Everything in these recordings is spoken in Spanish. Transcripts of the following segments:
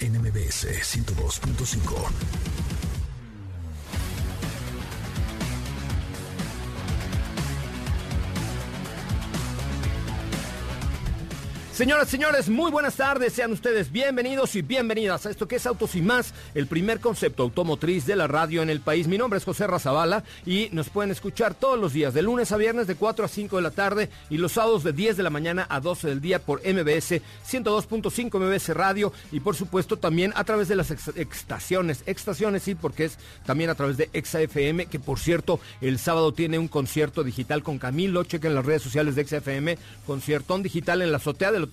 NMBS 102.5. Señoras, señores, muy buenas tardes. Sean ustedes bienvenidos y bienvenidas a esto que es Autos y Más, el primer concepto automotriz de la radio en el país. Mi nombre es José Razabala y nos pueden escuchar todos los días, de lunes a viernes de 4 a 5 de la tarde y los sábados de 10 de la mañana a 12 del día por MBS 102.5 MBS Radio y por supuesto también a través de las estaciones, estaciones sí, porque es también a través de ExaFM, que por cierto el sábado tiene un concierto digital con Camilo. Chequen las redes sociales de ExaFM, conciertón digital en la azotea del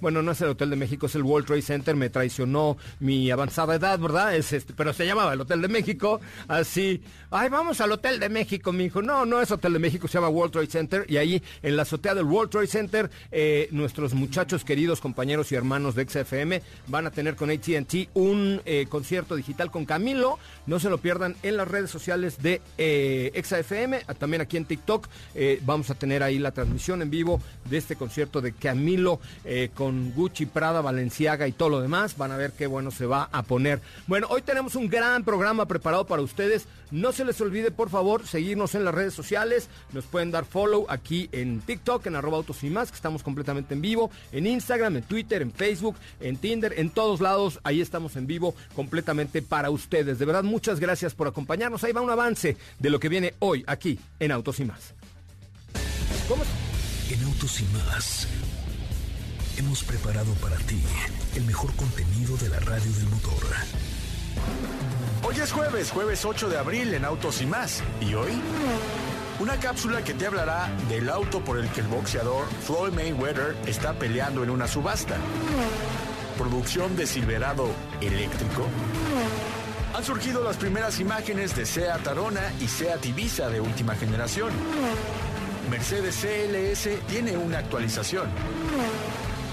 bueno, no es el Hotel de México, es el World Trade Center, me traicionó mi avanzada edad, ¿verdad? Es este, pero se llamaba el Hotel de México, así, ay, vamos al Hotel de México, mi hijo, no, no es Hotel de México, se llama World Trade Center, y ahí en la azotea del World Trade Center, eh, nuestros muchachos queridos, compañeros y hermanos de XFM van a tener con ATT un eh, concierto digital con Camilo, no se lo pierdan en las redes sociales de eh, XFM, también aquí en TikTok, eh, vamos a tener ahí la transmisión en vivo de este concierto de Camilo eh, con Gucci, Prada, Valenciaga y todo lo demás. Van a ver qué bueno se va a poner. Bueno, hoy tenemos un gran programa preparado para ustedes. No se les olvide, por favor, seguirnos en las redes sociales. Nos pueden dar follow aquí en TikTok, en arroba autos y más, que estamos completamente en vivo. En Instagram, en Twitter, en Facebook, en Tinder, en todos lados. Ahí estamos en vivo completamente para ustedes. De verdad, muchas gracias por acompañarnos. Ahí va un avance de lo que viene hoy aquí en Autos y más. En Autos y más hemos preparado para ti el mejor contenido de la radio del motor. Hoy es jueves, jueves 8 de abril en Autos y más. ¿Y hoy? Una cápsula que te hablará del auto por el que el boxeador Floyd Mayweather está peleando en una subasta. Producción de Silverado eléctrico. Han surgido las primeras imágenes de Seat Arona y Seat Ibiza de última generación. Mercedes CLS tiene una actualización.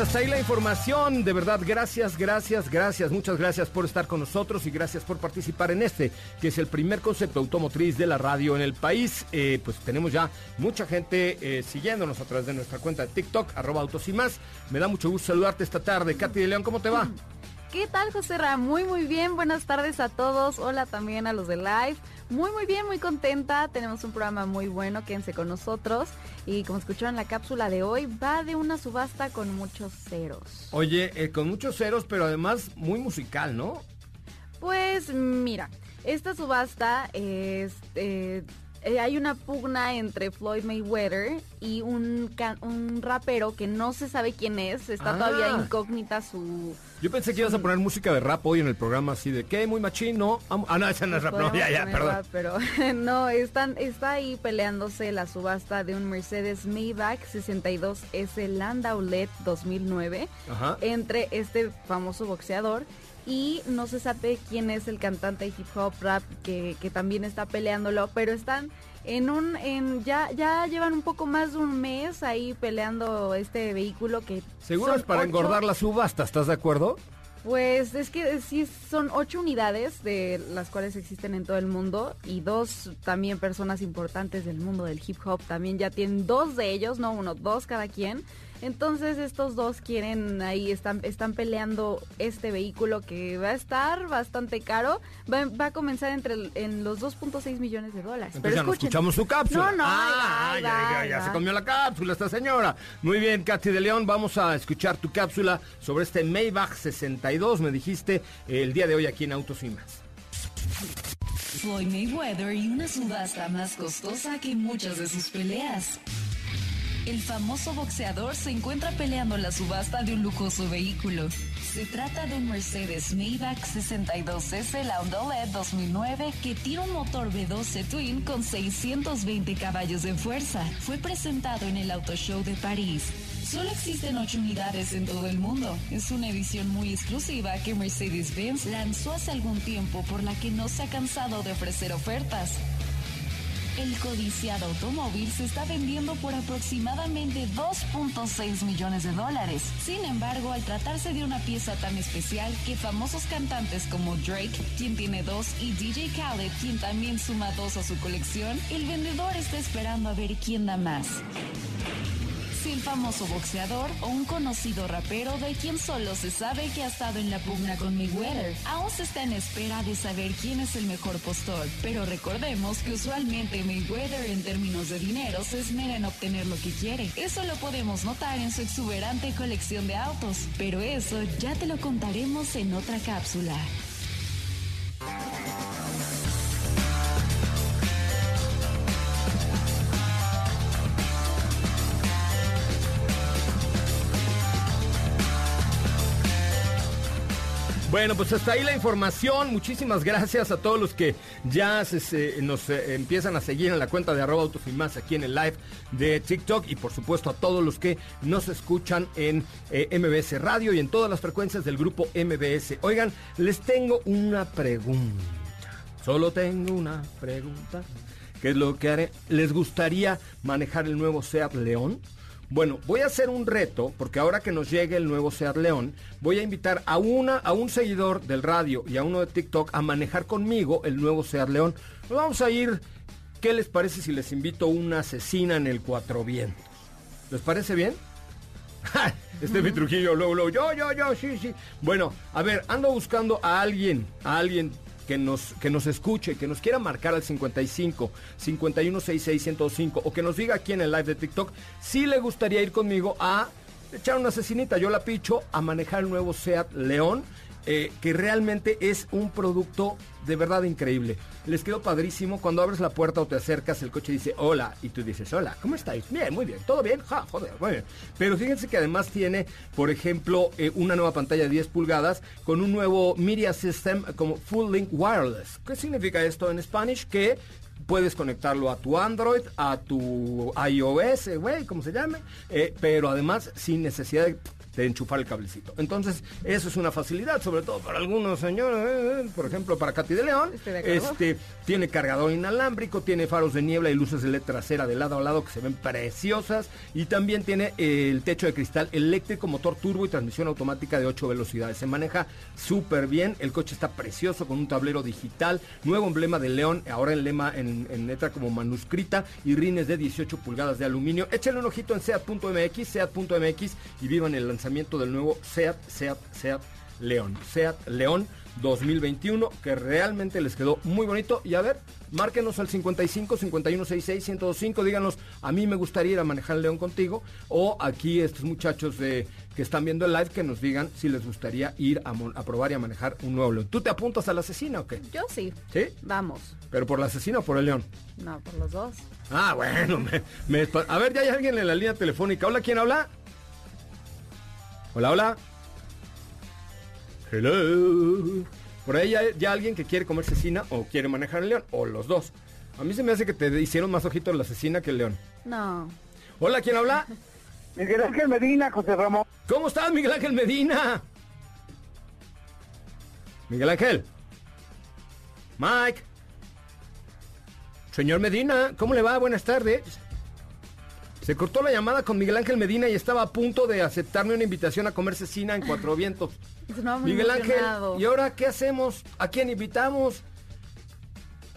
Hasta ahí la información, de verdad, gracias, gracias, gracias, muchas gracias por estar con nosotros y gracias por participar en este, que es el primer concepto automotriz de la radio en el país. Eh, pues tenemos ya mucha gente eh, siguiéndonos a través de nuestra cuenta de TikTok, arroba autos y más. Me da mucho gusto saludarte esta tarde. Katy de León, ¿cómo te va? ¿Qué tal, José Ra? Muy, muy bien. Buenas tardes a todos. Hola también a los de Live. Muy, muy bien, muy contenta. Tenemos un programa muy bueno. Quédense con nosotros. Y como escucharon la cápsula de hoy, va de una subasta con muchos ceros. Oye, eh, con muchos ceros, pero además muy musical, ¿no? Pues mira, esta subasta es... Eh, eh, hay una pugna entre Floyd Mayweather y un, un rapero que no se sabe quién es. Está Ah. todavía incógnita su... Yo pensé que ibas a poner música de rap hoy en el programa así de ¿qué? Muy machín, ¿no? Ah, no, esa no es rap, no, ya, ya, perdón. rap, Pero no, están, está ahí peleándose la subasta de un Mercedes Maybach 62S Landau LED 2009 Ajá. entre este famoso boxeador y no se sabe quién es el cantante de hip hop rap que, que también está peleándolo, pero están en un, en ya, ya llevan un poco más de un mes ahí peleando este vehículo que Seguro es para ocho- engordar la subasta, ¿estás de acuerdo? pues es que sí son ocho unidades de las cuales existen en todo el mundo y dos también personas importantes del mundo del hip hop también ya tienen dos de ellos, no uno, dos cada quien. Entonces estos dos quieren ahí, están, están peleando este vehículo que va a estar bastante caro. Va, va a comenzar entre el- en los 2.6 millones de dólares. Entonces Pero ya no escuchen. escuchamos su cápsula. No, no, Ah, ahí ya, va, ya, se comió la cápsula esta señora. Muy bien, Katy de León, vamos a escuchar tu cápsula sobre este Maybach 62, me dijiste, el día de hoy aquí en Autos y Más. Floyd Mayweather y una subasta más costosa que muchas de sus peleas. El famoso boxeador se encuentra peleando la subasta de un lujoso vehículo. Se trata de un Mercedes Maybach 62S Landaulet 2009 que tiene un motor V12 Twin con 620 caballos de fuerza. Fue presentado en el Auto Show de París. Solo existen 8 unidades en todo el mundo. Es una edición muy exclusiva que Mercedes-Benz lanzó hace algún tiempo por la que no se ha cansado de ofrecer ofertas. El codiciado automóvil se está vendiendo por aproximadamente 2.6 millones de dólares. Sin embargo, al tratarse de una pieza tan especial que famosos cantantes como Drake, quien tiene dos, y DJ Khaled, quien también suma dos a su colección, el vendedor está esperando a ver quién da más. El famoso boxeador o un conocido rapero de quien solo se sabe que ha estado en la pugna con Mayweather. Aún se está en espera de saber quién es el mejor postor, pero recordemos que usualmente Mayweather en términos de dinero se esmera en obtener lo que quiere. Eso lo podemos notar en su exuberante colección de autos, pero eso ya te lo contaremos en otra cápsula. Bueno, pues hasta ahí la información. Muchísimas gracias a todos los que ya nos eh, empiezan a seguir en la cuenta de arroba más aquí en el live de TikTok y por supuesto a todos los que nos escuchan en eh, MBS Radio y en todas las frecuencias del grupo MBS. Oigan, les tengo una pregunta. Solo tengo una pregunta. ¿Qué es lo que haré? ¿Les gustaría manejar el nuevo Seat León? Bueno, voy a hacer un reto, porque ahora que nos llegue el nuevo Seat León, voy a invitar a, una, a un seguidor del radio y a uno de TikTok a manejar conmigo el nuevo Seat León. Nos vamos a ir, ¿qué les parece si les invito una asesina en el Cuatro Vientos? ¿Les parece bien? Este Trujillo, luego, luego, yo, yo, yo, sí, sí. Bueno, a ver, ando buscando a alguien, a alguien que nos, que nos escuche, que nos quiera marcar al 55 5166 105 o que nos diga aquí en el live de TikTok si le gustaría ir conmigo a echar una asesinita, yo la picho, a manejar el nuevo SEAT León, eh, que realmente es un producto de verdad increíble. Les quedó padrísimo. Cuando abres la puerta o te acercas, el coche dice hola. Y tú dices, hola, ¿cómo estáis? Bien, muy bien, todo bien. Ja, joder, muy bien. Pero fíjense que además tiene, por ejemplo, eh, una nueva pantalla de 10 pulgadas con un nuevo Media System como Full Link Wireless. ¿Qué significa esto en Spanish? Que puedes conectarlo a tu Android, a tu iOS, eh, güey, como se llame, pero además sin necesidad de, de enchufar el cablecito. Entonces, eso es una facilidad, sobre todo para algunos señores, eh, por ejemplo, para Katy de León. De. Este, tiene cargador inalámbrico, tiene faros de niebla y luces de LED trasera de lado a lado que se ven preciosas y también tiene eh, el techo de cristal eléctrico, motor turbo y transmisión automática de 8 velocidades. Se maneja súper bien, el coche está precioso con un tablero digital, nuevo emblema de león, ahora en lema en, en letra como manuscrita y rines de 18 pulgadas de aluminio. Échale un ojito en seat.mx, seat.mx y vivan el lanzamiento del nuevo Seat, Seat, Seat León. Seat León 2021, que realmente les quedó muy bonito. Y a ver, márquenos al 55 5166 1025, díganos, a mí me gustaría ir a manejar el León contigo. O aquí estos muchachos de, que están viendo el live que nos digan si les gustaría ir a, a probar y a manejar un nuevo León. ¿Tú te apuntas a la asesina o qué? Yo sí. ¿Sí? Vamos. ¿Pero por la asesina o por el León? No, por los dos. Ah, bueno, me- me a ver, ya hay alguien en la línea telefónica. Hola, ¿quién habla? Hola, hola. Hello. Por ahí ya, ya alguien que quiere comer cecina o quiere manejar el león, o los dos. A mí se me hace que te hicieron más ojitos la asesina que el león. No. Hola, ¿quién habla? Miguel Ángel Medina, José Ramón. ¿Cómo estás, Miguel Ángel Medina? Miguel Ángel. Mike. Señor Medina, ¿cómo le va? Buenas tardes. Se cortó la llamada con Miguel Ángel Medina y estaba a punto de aceptarme una invitación a comer cecina en Cuatro Vientos. Miguel Ángel. ¿y ahora qué hacemos? ¿A quién invitamos?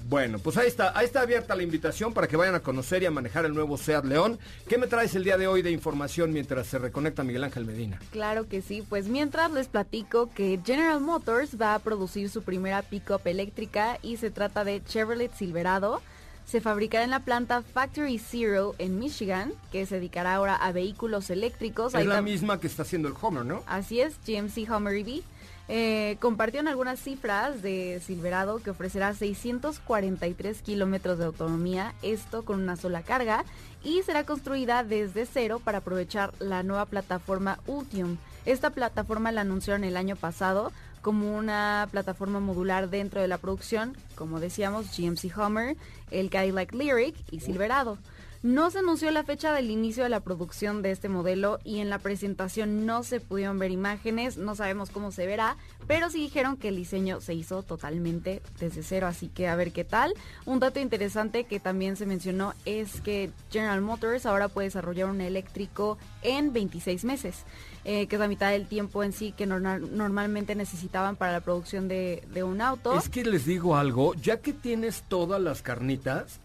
Bueno, pues ahí está, ahí está abierta la invitación para que vayan a conocer y a manejar el nuevo Seat León. ¿Qué me traes el día de hoy de información mientras se reconecta Miguel Ángel Medina? Claro que sí, pues mientras les platico que General Motors va a producir su primera pickup eléctrica y se trata de Chevrolet Silverado. Se fabricará en la planta Factory Zero en Michigan, que se dedicará ahora a vehículos eléctricos. Es Ahí la misma que está haciendo el Homer, ¿no? Así es, GMC Hummer EV. Eh, compartieron algunas cifras de Silverado que ofrecerá 643 kilómetros de autonomía, esto con una sola carga, y será construida desde cero para aprovechar la nueva plataforma Ultium. Esta plataforma la anunciaron el año pasado como una plataforma modular dentro de la producción, como decíamos, GMC Hummer, el Cadillac Lyric y Silverado. No se anunció la fecha del inicio de la producción de este modelo y en la presentación no se pudieron ver imágenes, no sabemos cómo se verá, pero sí dijeron que el diseño se hizo totalmente desde cero, así que a ver qué tal. Un dato interesante que también se mencionó es que General Motors ahora puede desarrollar un eléctrico en 26 meses, eh, que es la mitad del tiempo en sí que normal- normalmente necesitaban para la producción de, de un auto. Es que les digo algo, ya que tienes todas las carnitas,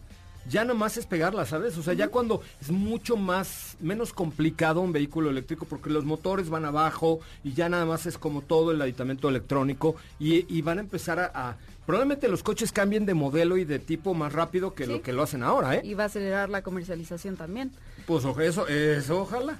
ya nada más es pegarlas, ¿sabes? O sea, ya cuando es mucho más, menos complicado un vehículo eléctrico porque los motores van abajo y ya nada más es como todo el aditamento electrónico y, y van a empezar a, a- Probablemente los coches cambien de modelo y de tipo más rápido que Sí. lo que lo hacen ahora, ¿eh? Y va a acelerar la comercialización también. Pues ojo, eso, eso ojalá.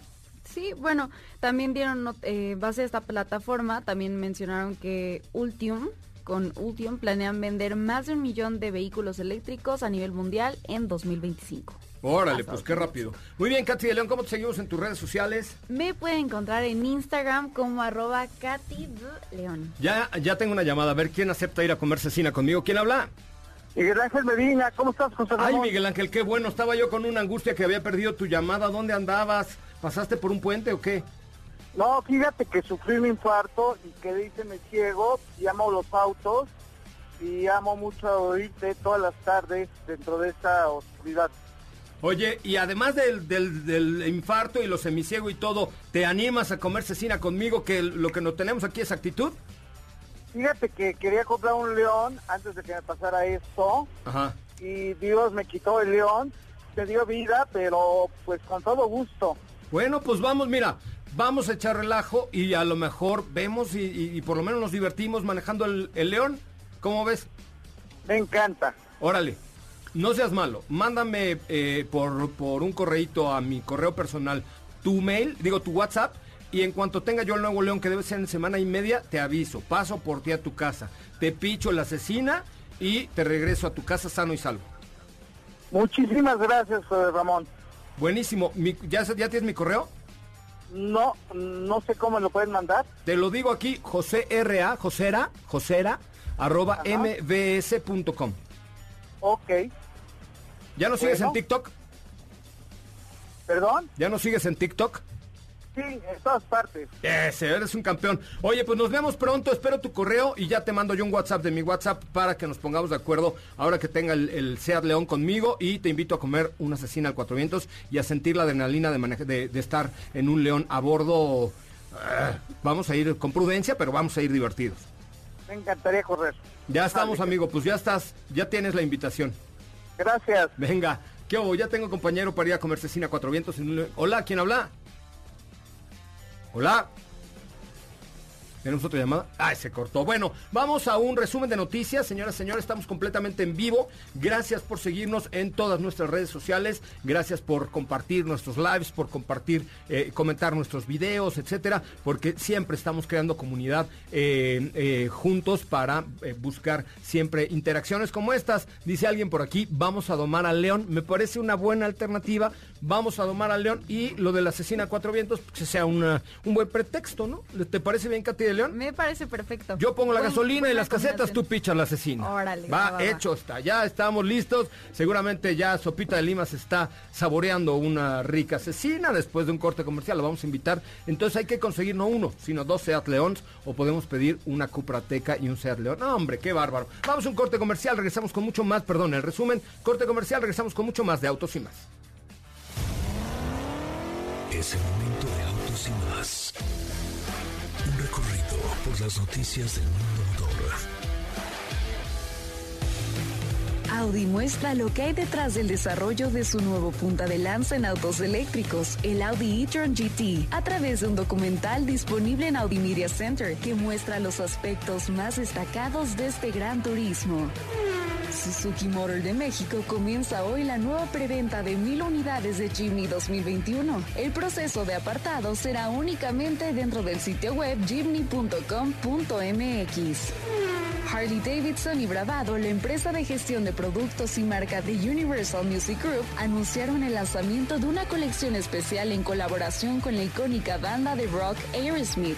Sí, bueno, también dieron eh, base a esta plataforma, también mencionaron que Ultium, con Ultium planean vender más de un millón de vehículos eléctricos a nivel mundial en 2025. Órale, Hasta pues qué rápido. Muy bien, Katy de León, ¿cómo te seguimos en tus redes sociales? Me pueden encontrar en Instagram como arroba Katy D. León. Ya, ya tengo una llamada, a ver quién acepta ir a comer cecina conmigo. ¿Quién habla? Miguel Ángel Medina, ¿cómo estás, José Ay, Ramón? Miguel Ángel, qué bueno. Estaba yo con una angustia que había perdido tu llamada. ¿Dónde andabas? ¿Pasaste por un puente o qué? No, fíjate que sufrí un infarto y que hice me ciego, y amo los autos y amo mucho oírte todas las tardes dentro de esta oscuridad. Oye, y además del, del, del infarto y lo semiciego y todo, ¿te animas a comer cecina conmigo? Que lo que no tenemos aquí es actitud. Fíjate que quería comprar un león antes de que me pasara esto Ajá. y Dios me quitó el león, te dio vida, pero pues con todo gusto. Bueno, pues vamos, mira, vamos a echar relajo y a lo mejor vemos y, y- y por lo menos nos divertimos manejando el, el león. ¿Cómo ves? Me encanta. Órale, no seas malo, mándame eh, por, por un correíto a mi correo personal tu mail, digo tu WhatsApp, y en cuanto tenga yo el nuevo león, que debe ser en semana y media, te aviso, paso por ti a tu casa, te picho la asesina y te regreso a tu casa sano y salvo. Muchísimas gracias, Ramón. Buenísimo, Mi- ¿ya, ¿ya tienes mi correo? No, no sé cómo lo pueden mandar. Te lo digo aquí, José R.A., Josera, Josera, arroba Ajá. mbs.com. Ok. ¿Ya no sigues en Bueno. TikTok? ¿Perdón? ¿Ya no sigues en TikTok? Sí, en todas partes. Ese, eres un campeón. Oye, pues nos vemos pronto, espero tu correo y ya te mando yo un WhatsApp de mi WhatsApp para que nos pongamos de acuerdo ahora que tenga el, el Seat León conmigo y te invito a comer una asesina al Cuatro Vientos y a sentir la adrenalina de, maneja- de, de estar en un león a bordo. Ah, vamos a ir con prudencia, pero vamos a ir divertidos. Me encantaría correr. Ya estamos, amigo, pues ya estás, ya tienes la invitación. Gracias. Venga, ¿qué hubo? Ya tengo compañero para ir a comer cecina Cuatro Vientos. en un Hola, ¿quién habla? Hola. ¿Tenemos otra llamada? Ay, se cortó. Bueno, vamos a un resumen de noticias. Señoras, señores, estamos completamente en vivo. Gracias por seguirnos en todas nuestras redes sociales. Gracias por compartir nuestros lives, por compartir, eh, comentar nuestros videos, etcétera. Porque siempre estamos creando comunidad eh, eh, juntos para buscar siempre interacciones como estas. Dice alguien por aquí, vamos a domar al león. Me parece una buena alternativa. Vamos a domar al león y lo de la asesina a cuatro vientos, pues, que sea una- un buen pretexto, ¿no? ¿Te parece bien, Katy León? Me parece perfecto. Yo pongo la Buen- gasolina y buena las casetas, tú combinación. pichas la asesina. Órale, va, va, va, va. hecho está, ya estamos listos. Seguramente ya Sopita de Lima se está saboreando una rica asesina después de un corte comercial. Lo vamos a invitar. Entonces hay que conseguir no uno, sino dos Seat Leons o podemos pedir una Cuprateca y un Seat León. No, hombre, qué bárbaro. Vamos a un corte comercial, regresamos con mucho más, perdón, el resumen, corte comercial, regresamos con mucho más de Autos y más. Es el momento de autos y más. Por las noticias del mundo motor. Audi muestra lo que hay detrás del desarrollo de su nuevo punta de lanza en autos eléctricos, el Audi e-tron GT, a través de un documental disponible en Audi Media Center que muestra los aspectos más destacados de este gran turismo. Suzuki Motor de México comienza hoy la nueva preventa de mil unidades de Jimny 2021. El proceso de apartado será únicamente dentro del sitio web jimny.com.mx. Harley Davidson y Bravado, la empresa de gestión de productos y marca de Universal Music Group, anunciaron el lanzamiento de una colección especial en colaboración con la icónica banda de rock Aerosmith.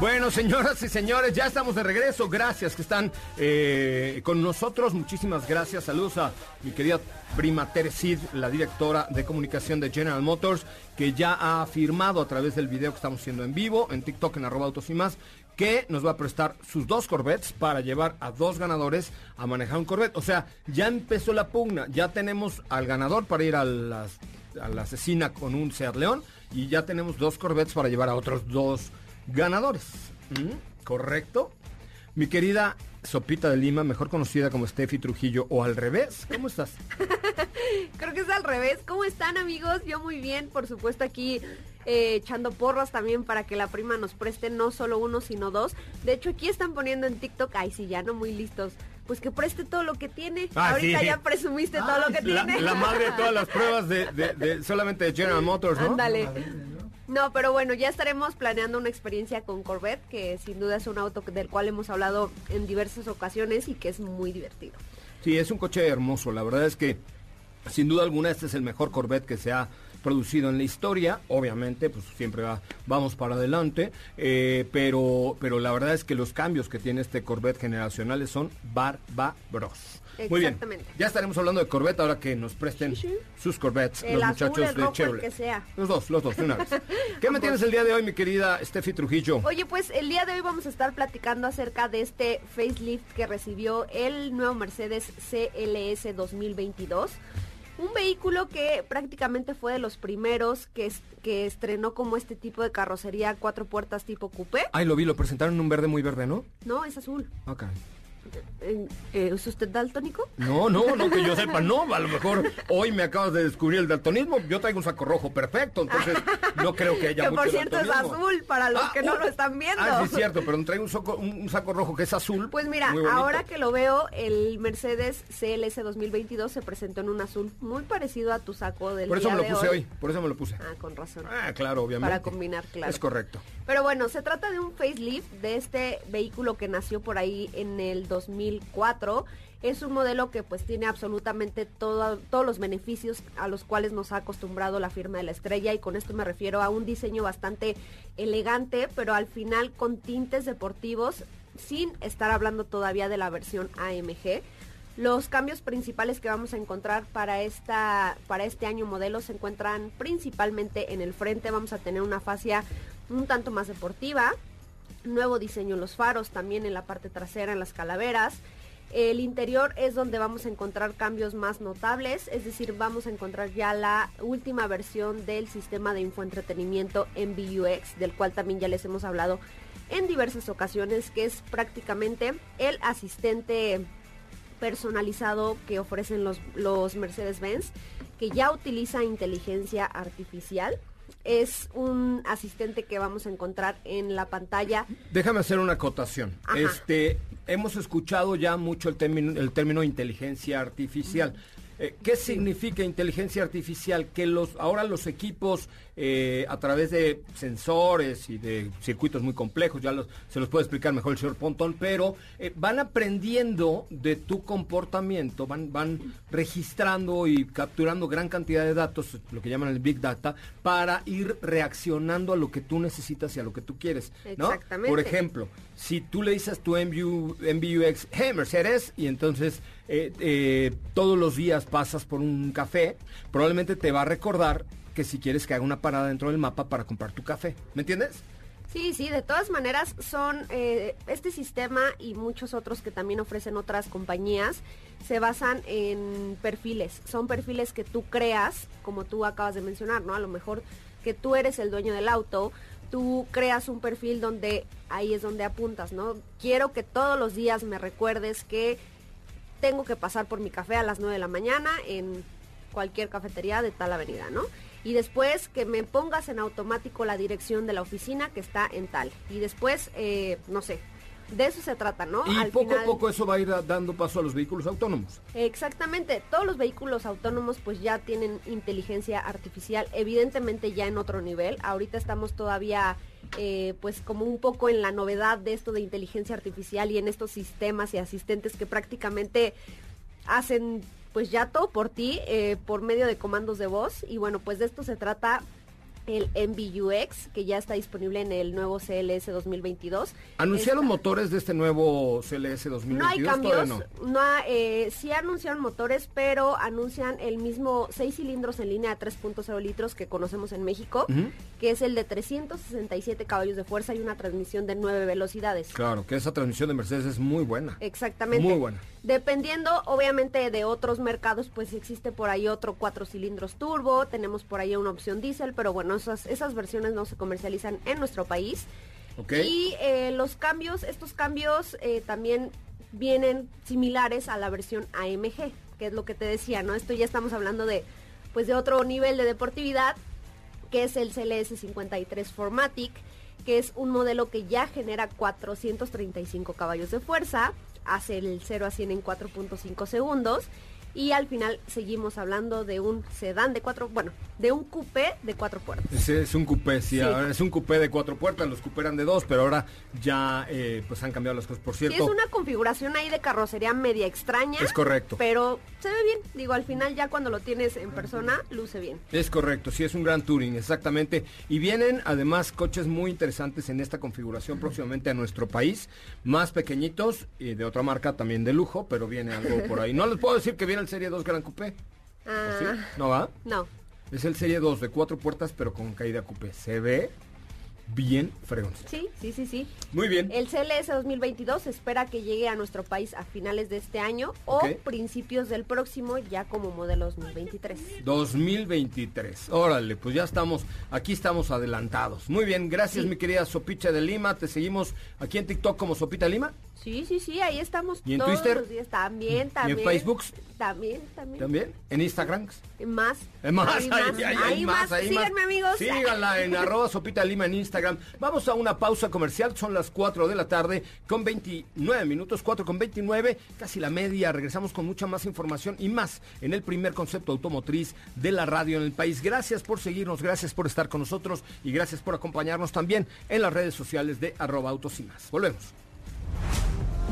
Bueno, señoras y señores, ya estamos de regreso. Gracias que están eh, con nosotros. Muchísimas gracias. Saludos a mi querida prima Teresid, la directora de comunicación de General Motors, que ya ha firmado a través del video que estamos haciendo en vivo, en TikTok, en arroba autos y más, que nos va a prestar sus dos Corvettes para llevar a dos ganadores a manejar un Corvette. O sea, ya empezó la pugna. Ya tenemos al ganador para ir a, a la asesina con un Seat León y ya tenemos dos Corvettes para llevar a otros dos ganadores. ¿Mm? ¿Correcto? Mi querida Sopita de Lima, mejor conocida como Steffi Trujillo, o al revés, ¿cómo estás? Creo que es al revés. ¿Cómo están amigos? Yo muy bien, por supuesto aquí eh, echando porras también para que la prima nos preste no solo uno, sino dos. De hecho aquí están poniendo en TikTok, ay sí, ya no muy listos. Pues que preste todo lo que tiene. Ah, Ahorita sí. ya presumiste todo lo que La, tiene. la madre de todas las pruebas de, de- de- solamente de General Motors, ¿no? Ándale. No, pero bueno, ya estaremos planeando una experiencia con Corvette, que sin duda es un auto del cual hemos hablado en diversas ocasiones y que es muy divertido. Sí, es un coche hermoso. La verdad es que, sin duda alguna, este es el mejor Corvette que se ha producido en la historia. Obviamente, pues siempre va- vamos para adelante. eh, pero, pero la verdad es que los cambios que tiene este Corvette generacionales son bárbaros. Muy bien. Exactamente. Ya estaremos hablando de Corvette ahora que nos presten Sí, sí. sus Corvettes, El los azul, muchachos el de el Chevrolet. que sea. Los dos, los dos, de una vez. ¿Qué me tienes el día de hoy, mi querida Steffi Trujillo? Oye, pues el día de hoy vamos a estar platicando acerca de este facelift que recibió el nuevo Mercedes CLS 2022. Un vehículo que prácticamente fue de los primeros que, es- que estrenó como este tipo de carrocería cuatro puertas tipo coupé. Ay, lo vi, lo presentaron en un verde muy verde, ¿no? No, es azul. Ok. Eh, ¿Es usted daltónico? No, no, no que yo sepa, no, a lo mejor hoy me acabas de descubrir el daltonismo, yo traigo un saco rojo perfecto, entonces no creo que haya que mucho por cierto es azul para los Ah, que no uh, lo están viendo. Ah, sí es cierto, pero traigo un saco, un, saco rojo que es azul. Pues mira, ahora que lo veo, el Mercedes CLS 2022 se presentó en un azul muy parecido a tu saco del Por eso día me lo puse hoy, por eso me lo puse. Ah, con razón. Ah, claro, obviamente. Para combinar, claro. Es correcto. Pero bueno, se trata de un facelift de este vehículo que nació por ahí en el 2004. Es un modelo que pues tiene absolutamente todo- todos los beneficios a los cuales nos ha acostumbrado la firma de la estrella y con esto me refiero a un diseño bastante elegante, pero al final con tintes deportivos sin estar hablando todavía de la versión AMG. Los cambios principales que vamos a encontrar para, esta, para este año modelo se encuentran principalmente en el frente. Vamos a tener una fascia un tanto más deportiva. Nuevo diseño en los faros, también en la parte trasera, en las calaveras. El interior es donde vamos a encontrar cambios más notables, es decir, vamos a encontrar ya la última versión del sistema de infoentretenimiento MBUX, del cual también ya les hemos hablado en diversas ocasiones, que es prácticamente el asistente personalizado que ofrecen los, los Mercedes-Benz, que ya utiliza inteligencia artificial. Es un asistente que vamos a encontrar en la pantalla. Déjame hacer una acotación. Ajá. Este, hemos escuchado ya mucho el término, el término inteligencia artificial. Eh, ¿Qué significa inteligencia artificial? Que los ahora los equipos eh, a través de sensores y de circuitos muy complejos, ya los, se los puede explicar mejor el señor Pontón, pero eh, van aprendiendo de tu comportamiento, van, van registrando y capturando gran cantidad de datos, lo que llaman el Big Data, para ir reaccionando a lo que tú necesitas y a lo que tú quieres. ¿no? Exactamente. Por ejemplo, si tú le dices a tu MBU, MBUX, hey Mercedes, y entonces eh, eh, todos los días pasas por un café, probablemente te va a recordar que si quieres que haga una parada dentro del mapa para comprar tu café. ¿Me entiendes? Sí, sí, de todas maneras son eh, este sistema y muchos otros que también ofrecen otras compañías se basan en perfiles. Son perfiles que tú creas, como tú acabas de mencionar, ¿no? A lo mejor que tú eres el dueño del auto, tú creas un perfil donde ahí es donde apuntas, ¿no? Quiero que todos los días me recuerdes que tengo que pasar por mi café a las 9 de la mañana en cualquier cafetería de tal avenida, ¿no? Y después que me pongas en automático la dirección de la oficina que está en tal. Y después, eh, no sé, de eso se trata, ¿no? Y Al poco final- a poco eso va a ir dando paso a los vehículos autónomos. Exactamente, todos los vehículos autónomos pues ya tienen inteligencia artificial, evidentemente ya en otro nivel. Ahorita estamos todavía eh, pues como un poco en la novedad de esto de inteligencia artificial y en estos sistemas y asistentes que prácticamente hacen pues ya todo por ti eh, por medio de comandos de voz y bueno pues de esto se trata el MBUX que ya está disponible en el nuevo CLS 2022. ¿Anunciaron motores de este nuevo CLS 2022? no hay cambios, no. no. eh, sí anunciaron motores, pero anuncian el mismo 6 cilindros en línea de 3.0 litros que conocemos en México, que es el de 367 caballos de fuerza y una transmisión de 9 velocidades. Claro, que esa transmisión de Mercedes es muy buena. Exactamente. Muy buena. Dependiendo, obviamente, de otros mercados, pues existe por ahí otro 4 cilindros turbo, tenemos por ahí una opción diésel, pero bueno, esas, esas versiones no se comercializan en nuestro país. Y eh, los cambios, estos cambios eh, también vienen similares a la versión AMG, que es lo que te decía, ¿no? Esto ya estamos hablando de, pues, de otro nivel de deportividad, que es el CLS 53 Formatic, que es un modelo que ya genera 435 caballos de fuerza, hace el 0 a 100 en 4.5 segundos. Y al final seguimos hablando de un sedán de cuatro, bueno, de un coupé de cuatro puertas. Es, es un coupé, sí, Sí. ahora es un coupé de cuatro puertas, los coupé eran de dos, pero ahora ya eh, pues han cambiado las cosas. Por Sí, es cierto, una configuración ahí de carrocería media extraña. Es correcto. Pero se ve bien. Digo, al final ya cuando lo tienes en persona, luce bien. es correcto, sí, es un gran touring, exactamente. Y vienen además coches muy interesantes en esta configuración próximamente a nuestro país, más pequeñitos y de otra marca también de lujo, pero viene algo por ahí. No les puedo decir que viene el Serie 2 Gran Coupé. ¿o Ah, sí? ¿No va? No. Es el Serie 2 de cuatro puertas, pero con caída coupé. Se ve bien fregón. Sí, sí, sí, sí. Muy bien. El CLS 2022 se espera que llegue a nuestro país a finales de este año o principios del próximo, ya como modelo 2023. 2023. Órale, pues ya estamos, aquí estamos adelantados. Muy bien, gracias Sí. mi querida Sopicha de Lima. Te seguimos aquí en TikTok como Sopita Lima. Sí, sí, sí, ahí estamos ¿Y en todos Twitter? los días. También, también. Facebook? También, también. ¿También? ¿En Instagram? Más. Más, Ahí ahí, ahí, ahí más, ahí más. Síganme, amigos. Síganla en arroba sopita lima en Instagram. Vamos a una pausa comercial, son las 4 de la tarde con 29 minutos, 4 con 29, casi la media. Regresamos con mucha más información y más en el primer concepto automotriz de la radio en el país. Gracias por seguirnos, gracias por estar con nosotros y gracias por acompañarnos también en las redes sociales de arroba autos y más. Volvemos.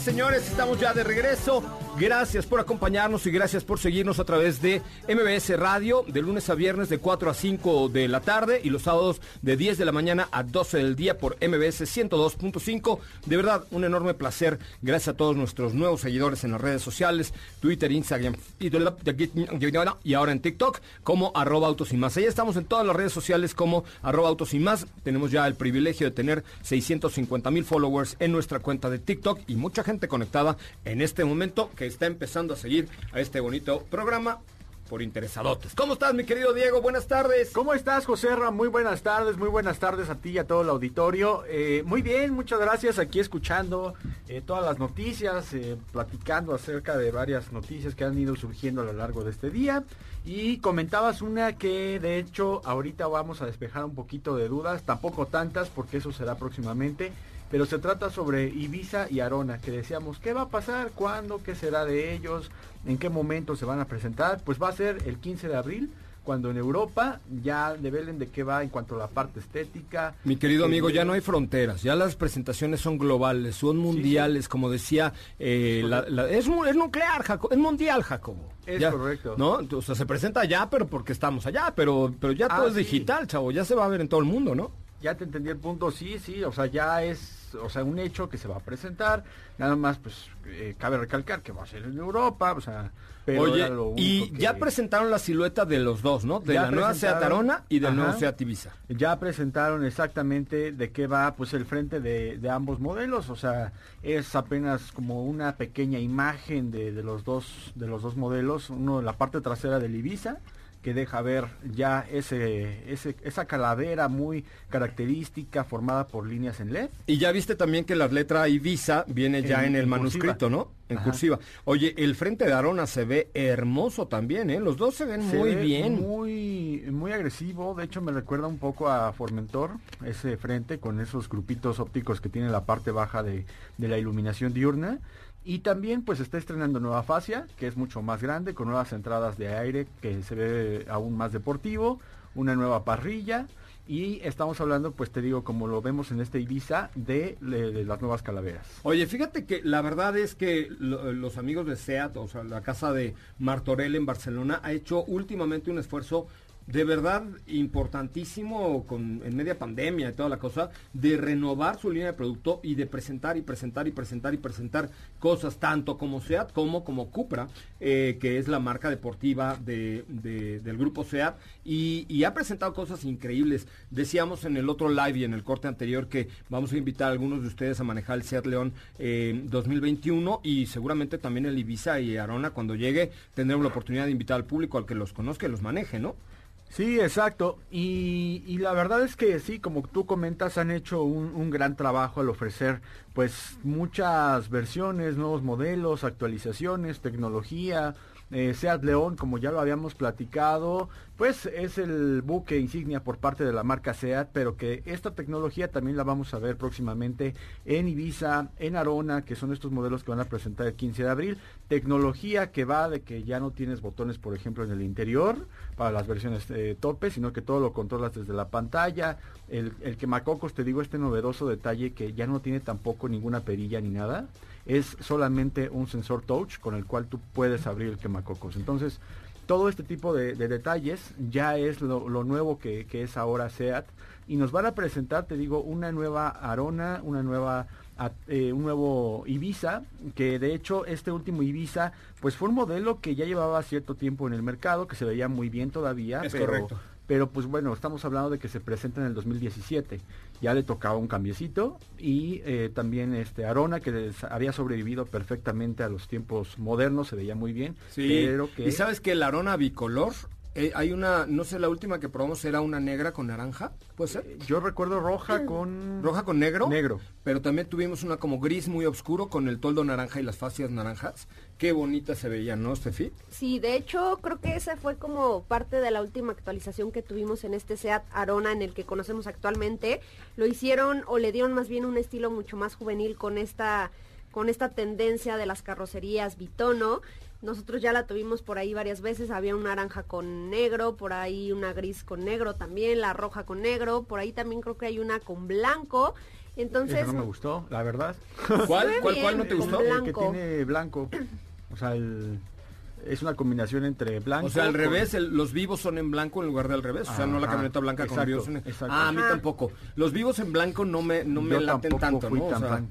Señores, estamos ya de regreso. Gracias por acompañarnos y gracias por seguirnos a través de MBS Radio de lunes a viernes de 4 a 5 de la tarde y los sábados de 10 de la mañana a 12 del día por MBS 102.5. De verdad, un enorme placer. Gracias a todos nuestros nuevos seguidores en las redes sociales, Twitter, Instagram y ahora en TikTok como arroba autos y más. Ahí estamos en todas las redes sociales como arroba autos y más. Tenemos ya el privilegio de tener 650 mil followers en nuestra cuenta de TikTok y mucha gente conectada en este momento está empezando a seguir a este bonito programa por interesadotes. ¿Cómo estás, mi querido Diego? Buenas tardes. ¿Cómo estás, José Ra? Muy buenas tardes, muy buenas tardes a ti y a todo el auditorio. Eh, muy bien, muchas gracias aquí escuchando eh, todas las noticias, eh, platicando acerca de varias noticias que han ido surgiendo a lo largo de este día. Y comentabas una que de hecho ahorita vamos a despejar un poquito de dudas, tampoco tantas porque eso será próximamente pero se trata sobre Ibiza y Arona, que decíamos, ¿qué va a pasar? ¿Cuándo? ¿Qué será de ellos? ¿En qué momento se van a presentar? Pues va a ser el 15 de abril, cuando en Europa ya develen de qué va en cuanto a la parte estética. Mi querido Eh, amigo, ya no hay fronteras, ya las presentaciones son globales, son mundiales, como decía, eh, la- la- es, es nuclear, Jaco- es mundial, Jacobo. Es Ya, correcto. ¿No? O sea, se presenta allá, pero porque estamos allá, pero, pero ya Ah, todo es sí. digital, chavo, ya se va a ver en todo el mundo, ¿no? Ya te entendí el punto, sí, sí, o sea, ya es, o sea, un hecho que se va a presentar, nada más, pues, eh, cabe recalcar que va a ser en Europa, o sea, pero Oye, y que- ya presentaron la silueta de los dos, ¿no? De Ya la nueva Seat Arona y del nuevo Seat Ibiza. Ya presentaron exactamente de qué va pues el frente de, de ambos modelos, o sea, es apenas como una pequeña imagen de, de los dos de los dos modelos, uno en la parte trasera del Ibiza que deja ver ya ese, ese esa calavera muy característica formada por líneas en LED. Y ya viste también que la letra Ibiza viene ya en, En- el en manuscrito, cursiva. ¿no? En Ajá. cursiva. Oye, el frente de Arona se ve hermoso también, ¿eh? Los dos se ven Se muy ve bien. Muy, muy agresivo. De hecho, me recuerda un poco a Formentor, ese frente con esos grupitos ópticos que tiene la parte baja de, de la iluminación diurna. Y también pues está estrenando nueva fascia, que es mucho más grande, con nuevas entradas de aire, que se ve aún más deportivo, una nueva parrilla. Y estamos hablando, pues te digo, como lo vemos en este Ibiza, de, las nuevas calaveras. Oye, fíjate que la verdad es que lo- los amigos de SEAT, o sea, la casa de Martorell en Barcelona, ha hecho últimamente un esfuerzo de verdad importantísimo con, en media pandemia y toda la cosa, de renovar su línea de producto y de presentar y presentar y presentar y presentar cosas tanto como SEAT como como Cupra, eh, que es la marca deportiva de, de- del grupo SEAT, y, ha presentado cosas increíbles. Decíamos en el otro live y en el corte anterior que vamos a invitar a algunos de ustedes a manejar el SEAT León eh, 2021 y seguramente también el Ibiza y Arona cuando llegue tendremos la oportunidad de invitar al público al que los conozca y los maneje, ¿no? Sí, exacto. Y, y la verdad es que sí, como tú comentas, han hecho un, un gran trabajo al ofrecer pues muchas versiones, nuevos modelos, actualizaciones, tecnología. Eh, Seat León, como ya lo habíamos platicado, pues es el buque insignia por parte de la marca Seat, pero que esta tecnología también la vamos a ver próximamente en Ibiza, en Arona, que son estos modelos que van a presentar el 15 de abril. Tecnología que va de que ya no tienes botones, por ejemplo, en el interior para las versiones eh, tope, sino que todo lo controlas desde la pantalla. El, el quemacocos, te digo, este novedoso detalle que ya no tiene tampoco ninguna perilla ni nada. Es solamente un sensor touch con el cual tú puedes abrir el quemacocos. Entonces, todo este tipo de, de detalles ya es lo, lo nuevo que, que es ahora SEAT. Y nos van a presentar, te digo, una nueva Arona, una nueva eh, un nuevo Ibiza, que de hecho este último Ibiza, pues fue un modelo que ya llevaba cierto tiempo en el mercado, que se veía muy bien todavía, Es pero, correcto. Pero pues bueno, estamos hablando de que se presenta en el 2017. Ya le tocaba un cambiecito y eh, también este Arona, que había sobrevivido perfectamente a los tiempos modernos, se veía muy bien, Sí. pero que... Y sabes que la arona bicolor, eh, hay una, no sé, la última que probamos era una negra con naranja, ¿puede ser? Yo recuerdo roja con... Roja con negro. Negro. Pero también tuvimos una como gris muy oscuro con el toldo naranja y las fascias naranjas. Qué bonita se veía, ¿no, Steffi? Sí, de hecho creo que esa fue como parte de la última actualización que tuvimos en este SEAT Arona en el que conocemos actualmente. Lo hicieron o le dieron más bien un estilo mucho más juvenil con esta con esta tendencia de las carrocerías bitono. Nosotros ya la tuvimos por ahí varias veces, había una naranja con negro, por ahí una gris con negro también, la roja con negro, por ahí también creo que hay una con blanco. Entonces, Esa no me gustó, la verdad. ¿Cuál? ¿Cuál, cuál no te con gustó? blanco. El que tiene blanco. O sea, el, es una combinación entre blanco. O sea, al con- revés, el- los vivos son en blanco en lugar de al revés. O sea, no la camioneta blanca con exacto, vivos en... exacto. Ah, a mí tampoco. Los vivos en blanco no me, no me Yo laten tanto, fui ¿no? O sea.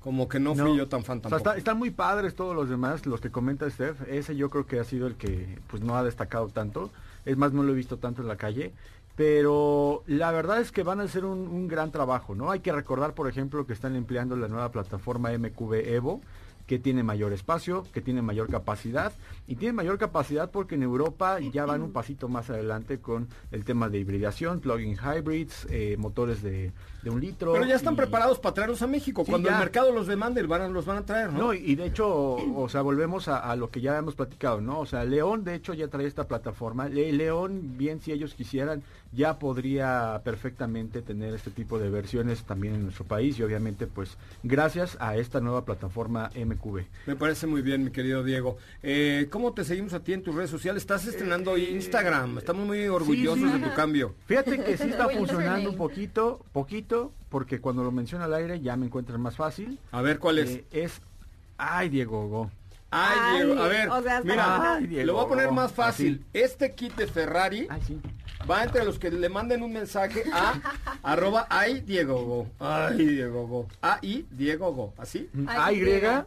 Como que no fui yo tan fan O sea, tampoco. está- están muy padres todos los demás, los que comenta Steph. Ese yo creo que ha sido el que pues no ha destacado tanto. Es más, no lo he visto tanto en la calle. Pero la verdad es que van a hacer un, un gran trabajo, ¿no? Hay que recordar, por ejemplo, que están empleando la nueva plataforma MQB Evo, que tiene mayor espacio, que tiene mayor capacidad. Y tiene mayor capacidad porque en Europa ya van un pasito más adelante con el tema de hibridación, plug-in hybrids, eh, motores de, de un litro. Pero ya están y- preparados para traerlos a México. Sí, Cuando ya. el mercado los demande, van a- los van a traer, ¿no? No, y de hecho, o sea, volvemos a, a lo que ya hemos platicado, ¿no? O sea, León, de hecho, ya trae esta plataforma. Le- León, bien si ellos quisieran, ya podría perfectamente tener este tipo de versiones también en nuestro país y obviamente, pues, gracias a esta nueva plataforma Me parece muy bien, mi querido Diego. Eh, ¿Cómo te seguimos a ti en tus redes sociales? Estás estrenando Instagram. Estamos muy orgullosos Eh, sí. de tu cambio. Fíjate que sí está funcionando un poquito, poquito, porque cuando lo menciona al aire ya me encuentran más fácil. A ver, ¿cuál es? Eh, es, ay, Diego Go. Ay, Ay, Diego, a ver, o sea, está mira, cañón. Ay, Diego, lo voy a poner más así. fácil. Este kit de Ferrari Ay, sí. va entre los que le manden un mensaje a arroba ay Diego Go. Ay, Diego Go. A-I Diego Go. ¿Así? Ay, Y.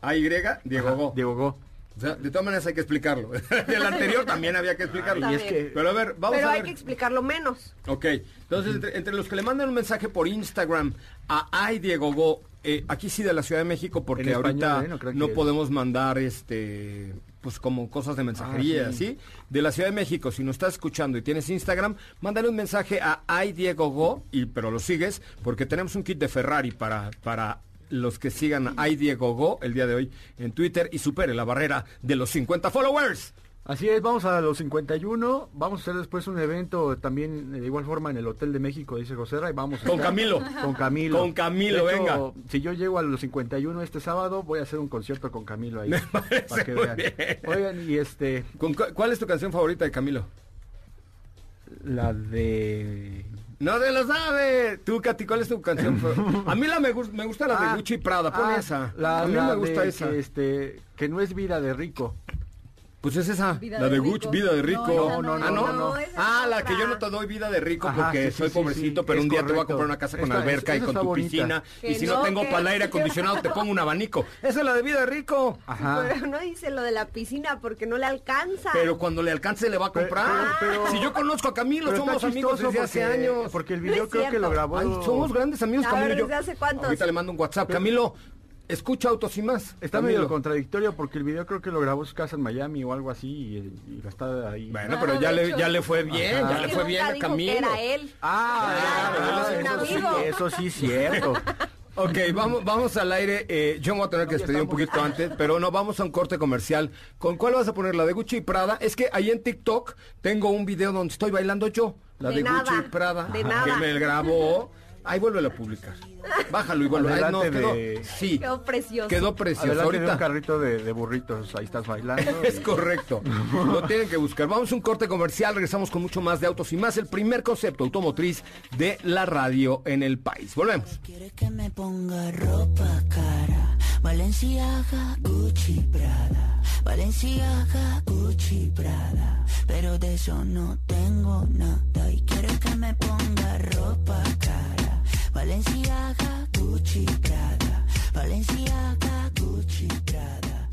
A-Y Diego Ajá, Go. Diego Go. O sea, de todas maneras hay que explicarlo. El anterior también había que explicarlo. Y es que Pero a ver, vamos pero a hay que explicarlo menos. Ok, entonces entre, entre los que le mandan un mensaje por Instagram a Ay Diego Go, eh, aquí sí de la Ciudad de México, porque ahorita ¿eh? No creo no que- podemos mandar este pues como cosas de mensajería, Ah, sí. ¿sí? De la Ciudad de México, si nos estás escuchando y tienes Instagram, mándale un mensaje a Ay Diego Go, y, pero lo sigues, porque tenemos un kit de Ferrari para, para los que sigan a Diego Go el día de hoy en Twitter y supere la barrera de los 50 followers. Así es, vamos a los 51, vamos a hacer después un evento también de igual forma en el Hotel de México, dice José Ray, vamos. a Con Camilo. Con Camilo. Con Camilo, hecho, venga. Si yo llego a los 51 este sábado, voy a hacer un concierto con Camilo ahí. Me para que muy vean. bien. Oigan, y este, ¿Con cu- ¿Cuál es tu canción favorita de Camilo? la de... No se lo sabe. Tú, Katy, ¿cuál es tu canción? A mí la me, gus- me gusta la de Ah, Gucci Prada. Pon ah, esa. La, a mí la me gusta de esa. Que, este, que no es vida de rico. Pues es esa, Vida la de de Gucci, rico. vida de rico. No, no, ah, no, no, no, es Ah, la que yo no te doy vida de rico Ajá, porque sí, soy sí, pobrecito, sí, pero un día te voy a comprar una casa con Esta- alberca y con tu bonita. piscina. Que Y si no, no tengo que- para el aire acondicionado, te pongo un abanico. Esa es la de vida de rico. Ajá. Pero no dice lo de la piscina porque no le alcanza. Pero cuando le alcance le va a comprar. pero- pero- si yo conozco a Camilo, somos amigos desde hace años. Porque el No video creo que lo grabó. Ay, somos grandes amigos, Camilo. Ahorita le mando un WhatsApp. Camilo, escucha Autos y Más. Está Camilo. medio contradictorio porque el video creo que lo grabó su casa en Miami o algo así y, y lo está ahí. Bueno, Ah, pero ya le, hecho- ya le fue bien, Ajá. ya le Que fue bien a que Camilo. era él. Ah, Ah, eso, sí, eso sí es cierto. Ok, vamos, vamos al aire. Eh, yo me voy a tener que despedir un poquito antes, pero no, vamos a un corte comercial. ¿Con cuál vas a poner? ¿La de Gucci y Prada? Es que ahí en TikTok tengo un video donde estoy bailando yo. La de, De Gucci y Prada. de que nada. me grabó. Ahí vuelve a publicar. Bájalo y vuelve. Ay, no, quedó, de- sí, Quedó precioso. quedó precioso. Adelante de un Ahorita carrito de, de burritos, ahí estás bailando. es y- correcto. Lo tienen que buscar. Vamos a un corte comercial. Regresamos con mucho más de autos y más. El primer concepto automotriz de la radio en el país. Volvemos. Quieres que me ponga ropa cara, Valenciaga, Gucci, Prada, Valenciaga, Gucci, Prada, pero de eso no tengo nada. Y quieres que me ponga ropa cara, Valenciaga, Gucci, Prada, Valenciaga, Gucci, Prada,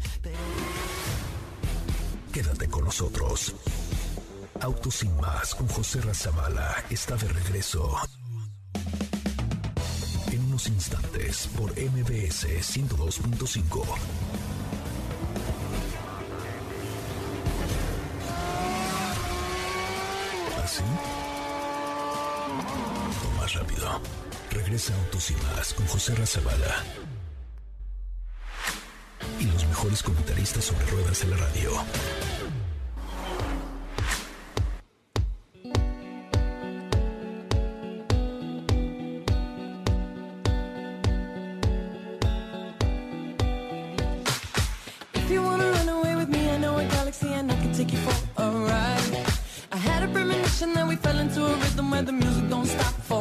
Quédate con nosotros. Autos sin más con José Razabala está de regreso. En unos instantes por MBS 102.5. ¿Así? O más rápido. Regresa Autos y más con José Razabala. Y los mejores comentaristas sobre ruedas de la radio. If you wanna run away with me, I know a galaxy and I can take you for a ride. I had a premonition that we fell into a rhythm where the music don't stop for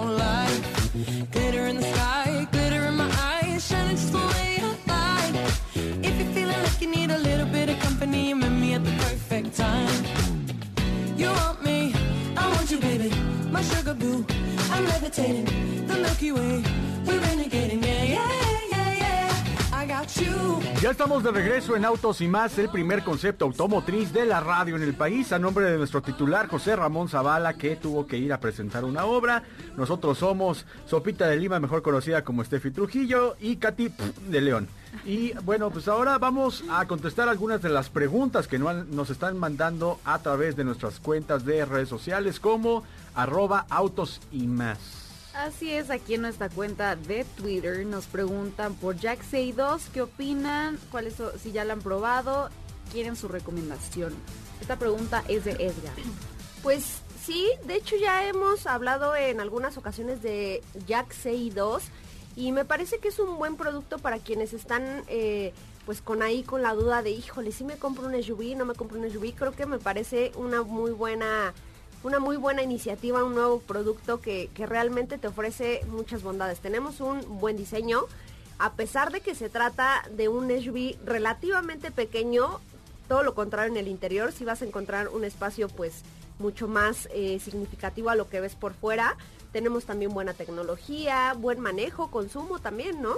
Ya estamos de regreso en Autos y Más, el primer concepto automotriz de la radio en el país, a nombre de nuestro titular José Ramón Zavala, que tuvo que ir a presentar una obra. Nosotros somos Sopita de Lima, mejor conocida como Steffi Trujillo, y Katy de León. Y bueno, pues ahora vamos a contestar algunas de las preguntas que nos están mandando a través de nuestras cuentas de redes sociales como arroba autos y más. Así es, aquí en nuestra cuenta de Twitter nos preguntan por Jack 2 ¿qué opinan? ¿Cuál es, su- si ya la han probado? ¿Quieren su recomendación? Esta pregunta es de Edgar. Pues sí, de hecho ya hemos hablado en algunas ocasiones de Jack CI2 y me parece que es un buen producto para quienes están eh, pues con ahí con la duda de híjole, si me compro un SUV, no me compro un SUV, creo que me parece una muy buena una muy buena iniciativa, un nuevo producto que, que realmente te ofrece muchas bondades. Tenemos un buen diseño, a pesar de que se trata de un SUV relativamente pequeño, todo lo contrario en el interior, si vas a encontrar un espacio pues mucho más eh, significativo a lo que ves por fuera. Tenemos también buena tecnología, buen manejo, consumo también, ¿no?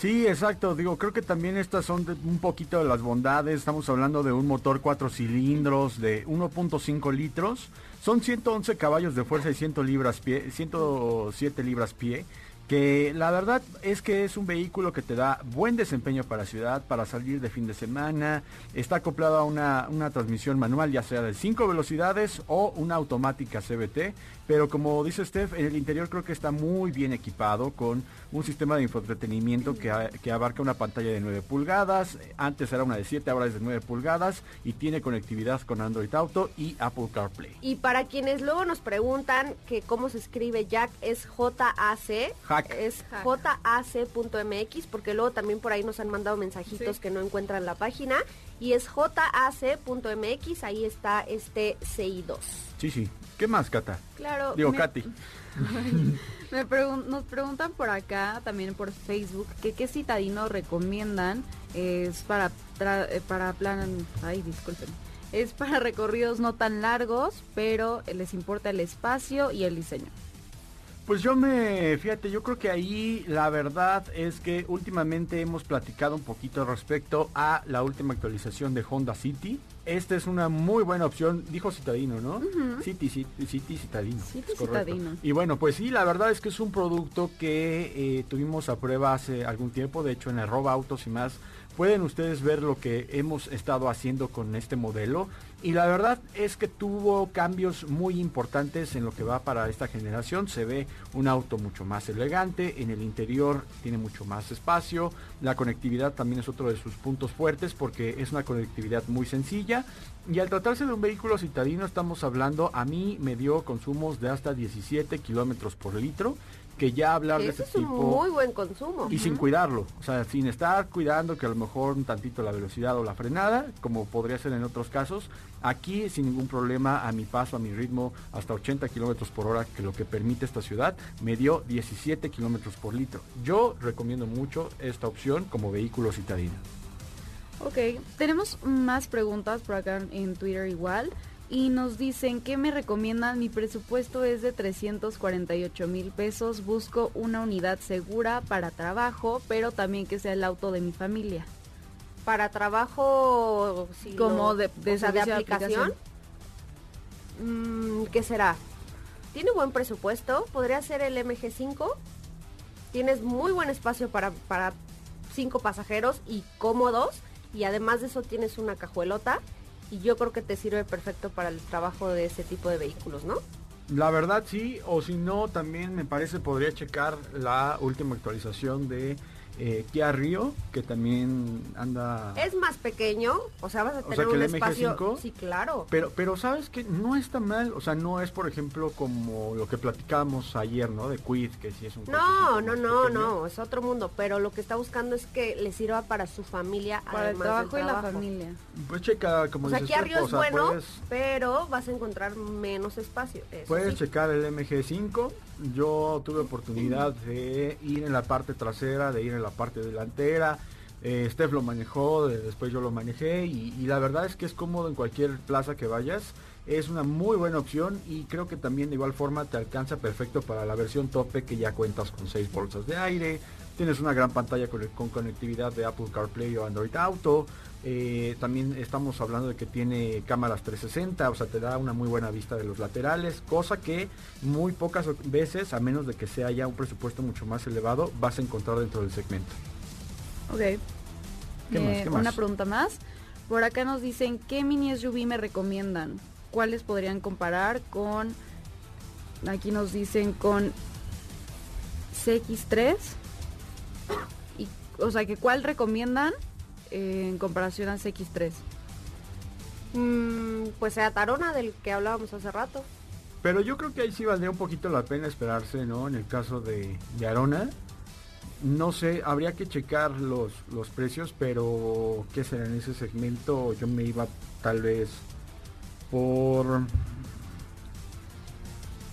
Sí, exacto. Digo, creo que también estas son un poquito de las bondades. Estamos hablando de un motor 4 cilindros de 1.5 litros. Son 111 caballos de fuerza y 100 libras pie, 107 libras pie. Que la verdad es que es un vehículo que te da buen desempeño para ciudad, para salir de fin de semana. Está acoplado a una, una transmisión manual, ya sea de 5 velocidades o una automática CBT. Pero como dice Steph, en el interior creo que está muy bien equipado con un sistema de infoentretenimiento que, que abarca una pantalla de 9 pulgadas. Antes era una de 7, ahora es de 9 pulgadas y tiene conectividad con Android Auto y Apple CarPlay. Y para quienes luego nos preguntan que cómo se escribe Jack, es J-A-C. Hack. Es. JAC.mx, porque luego también por ahí nos han mandado mensajitos Sí. que no encuentran la página. Y es JAC.mx, ahí está este CI2. Sí, sí. ¿Qué más, Cata? Claro. Digo, me- Katy. Me pregun- nos preguntan por acá, también por Facebook, que qué citadino recomiendan es para tra- eh, para plan, ay disculpen, Es para recorridos no tan largos, pero les importa el espacio y el diseño. Pues yo me, fíjate, yo creo que ahí la verdad es que últimamente hemos platicado un poquito respecto a la última actualización de Honda City. Esta es una muy buena opción, dijo Citadino, ¿no? City, City, City Citadino. City es correcto. Citadino. Y bueno, pues sí, la verdad es que es un producto que eh, tuvimos a prueba hace algún tiempo, de hecho en arroba autos y más. Pueden ustedes ver lo que hemos estado haciendo con este modelo y la verdad es que tuvo cambios muy importantes en lo que va para esta generación. Se ve un auto mucho más elegante, en el interior tiene mucho más espacio, la conectividad también es otro de sus puntos fuertes porque es una conectividad muy sencilla. Y al tratarse de un vehículo citadino estamos hablando, a mí me dio consumos de hasta 17 kilómetros por litro que ya hablar de este es un tipo muy buen consumo. y sin cuidarlo, o sea, sin estar cuidando que a lo mejor un tantito la velocidad o la frenada, como podría ser en otros casos, aquí sin ningún problema a mi paso, a mi ritmo, hasta 80 kilómetros por hora, que lo que permite esta ciudad, me dio 17 kilómetros por litro. Yo recomiendo mucho esta opción como vehículo citadino. Ok, tenemos más preguntas por acá en Twitter igual. Y nos dicen que me recomiendan, mi presupuesto es de 348 mil pesos, busco una unidad segura para trabajo, pero también que sea el auto de mi familia. Para trabajo, si Como lo- de- de o sea, de servicio de aplicación, mm, ¿qué será? Tiene buen presupuesto, podría ser el MG5. Tienes muy buen espacio para, para cinco pasajeros y cómodos. Y además de eso tienes una cajuelota. Y yo creo que te sirve perfecto para el trabajo de ese tipo de vehículos, ¿no? La verdad sí, o si no, también me parece podría checar la última actualización de eh, Kia Rio, que también anda... Es más pequeño, o sea, vas a O tener sea, que un el espacio. MG5. Sí, claro. Pero, pero sabes que no está mal, o sea, no es por ejemplo como lo que platicábamos ayer, ¿no? De Quid, que sí es un No, no, no, pequeño. no, es otro mundo, pero lo que está buscando es que le sirva para su familia, Para el además trabajo del y la trabajo. familia. Pues checa, como O sea, dices aquí tú, arriba o es sea, bueno, puedes, pero vas a encontrar menos espacio. eso puedes sí. checar el MG5. Yo tuve oportunidad de ir en la parte trasera, de ir en la parte delantera. Eh, Steph lo manejó, de- después yo lo manejé y, y la verdad es que es cómodo en cualquier plaza que vayas. Es una muy buena opción y creo que también de igual forma te alcanza perfecto para la versión tope que ya cuentas con 6 bolsas de aire. Tienes una gran pantalla con, con conectividad de Apple CarPlay o Android Auto. Eh, también estamos hablando de que tiene cámaras 360, o sea, te da una muy buena vista de los laterales, cosa que muy pocas veces, a menos de que sea ya un presupuesto mucho más elevado, vas a encontrar dentro del segmento. Ok. ¿Qué más? Eh, ¿Qué más? Una pregunta más. Por acá nos dicen, ¿qué mini SUV me recomiendan? ¿Cuáles podrían comparar con... Aquí nos dicen con CX3. Y, o sea, que ¿cuál recomiendan en comparación al CX3? Mm, pues sea Tarona del que hablábamos hace rato. Pero yo creo que ahí sí valdría un poquito la pena esperarse, ¿no? En el caso de, de Arona. No sé, habría que checar los, los precios, pero ¿qué será en ese segmento? Yo me iba tal vez por...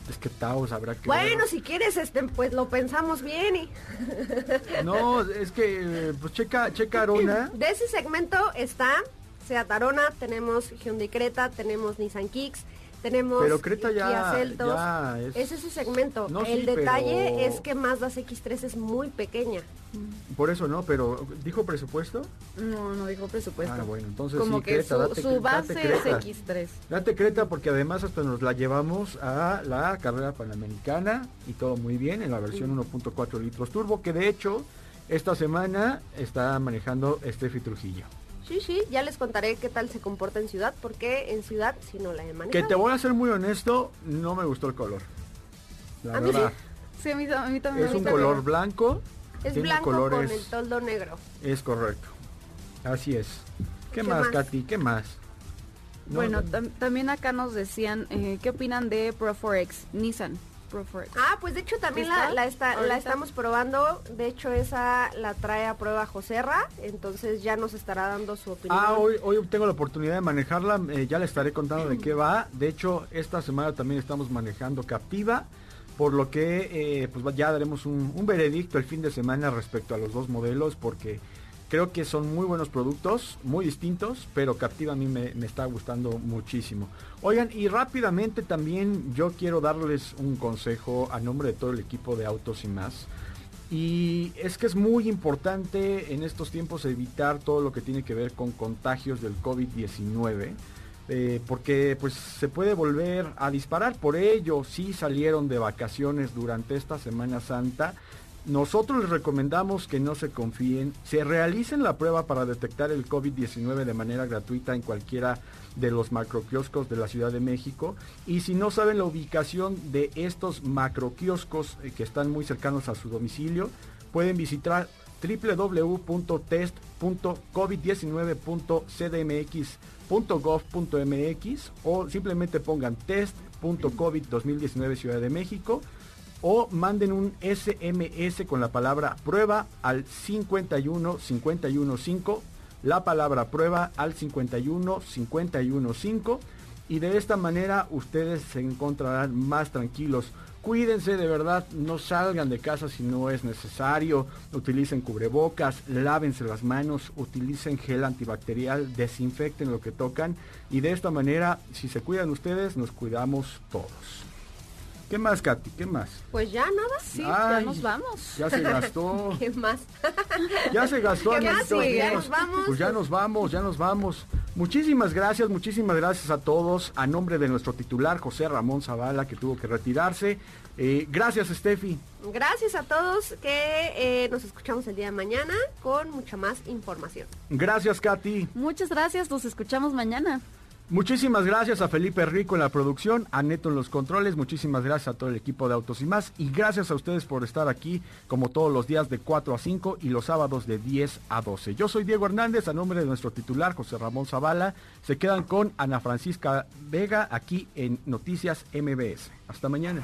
Es que Taos habrá que... Bueno, ver. si quieres, este, pues lo pensamos bien y No, es que pues checa, checa Arona. de ese segmento está Seat Arona, tenemos Hyundai Creta, tenemos Nissan Kicks, tenemos Pero Creta ya- Kia ya es- es... ese segmento. No, El sí, detalle pero- es que Mazda CX-3 es muy pequeña. Por eso no, pero ¿dijo presupuesto? No, no dijo presupuesto. Ah, bueno, entonces Como sí, que Creta, su, date- su date base es Creta. X3. Date Creta porque además hasta nos la llevamos a la carrera panamericana y todo muy bien en la versión 1.4 litros turbo que de hecho esta semana está manejando Steffi Trujillo. Sí, sí, ya les contaré qué tal se comporta en ciudad, porque en ciudad si no la he Que manejado. te voy a ser muy honesto, no me gustó el color. La A mí sí. verdad, Sí, a mí, a mí también es un color blanco. Es tiene blanco con colores- el toldo negro. Es correcto. Así es. ¿Qué, ¿Qué más, más? Katy? ¿Qué más? No, Bueno, no. tam- también acá nos decían, eh, ¿qué opinan de Pro4X? Nissan Pro4X. Ah, pues de hecho también la, ¿Está? la, está- la ¿Ahorita? estamos probando. De hecho esa la trae a prueba Joserra, entonces ya nos estará dando su opinión. Ah, hoy, hoy tengo la oportunidad de manejarla, eh, ya le estaré contando de qué va. De hecho, esta semana también estamos manejando Captiva, por lo que eh, pues ya daremos un, un veredicto el fin de semana respecto a los dos modelos, porque Creo que son muy buenos productos, muy distintos, pero Captiva a mí me, está gustando muchísimo. Oigan, y rápidamente también yo quiero darles un consejo a nombre de todo el equipo de Autos y más. Y es que es muy importante en estos tiempos evitar todo lo que tiene que ver con contagios del COVID-19. eh, porque pues se puede volver a disparar. Por ello, si salieron de vacaciones durante esta Semana Santa, nosotros les recomendamos que no se confíen, se realicen la prueba para detectar el COVID-19 de manera gratuita en cualquiera de los macroquioscos de la Ciudad de México. Y si no saben la ubicación de estos macroquioscos eh, que están muy cercanos a su domicilio, pueden visitar www.test.covid19.cdmx.gov.mx o simplemente pongan test.covid 2019 Ciudad de México o manden un SMS con la palabra prueba al 51 51 5, la palabra prueba al 51 51 5 y de esta manera ustedes se encontrarán más tranquilos. Cuídense de verdad, no salgan de casa si no es necesario, utilicen cubrebocas, lávense las manos, utilicen gel antibacterial, desinfecten lo que tocan y de esta manera, si se cuidan ustedes, nos cuidamos todos. ¿Qué más, Katy? ¿Qué más? Pues ya nada. Sí, ya nos vamos. Ya se gastó. ¿Qué más? Ya se gastó, ¿Qué más sigue? ¿Ya nos vamos? Pues ya nos vamos, ya nos vamos. Muchísimas gracias, muchísimas gracias a todos. A nombre de nuestro titular, José Ramón Zavala, que tuvo que retirarse. Eh, gracias, Steffi. Gracias a todos que eh, nos escuchamos el día de mañana con mucha más información. Gracias, Katy. Muchas gracias, nos escuchamos mañana. Muchísimas gracias a Felipe Rico en la producción, a Neto en los controles, muchísimas gracias a todo el equipo de Autos y más y gracias a ustedes por estar aquí como todos los días de 4 a 5 y los sábados de 10 a 12. Yo soy Diego Hernández, a nombre de nuestro titular José Ramón Zavala, se quedan con Ana Francisca Vega aquí en Noticias MBS. Hasta mañana.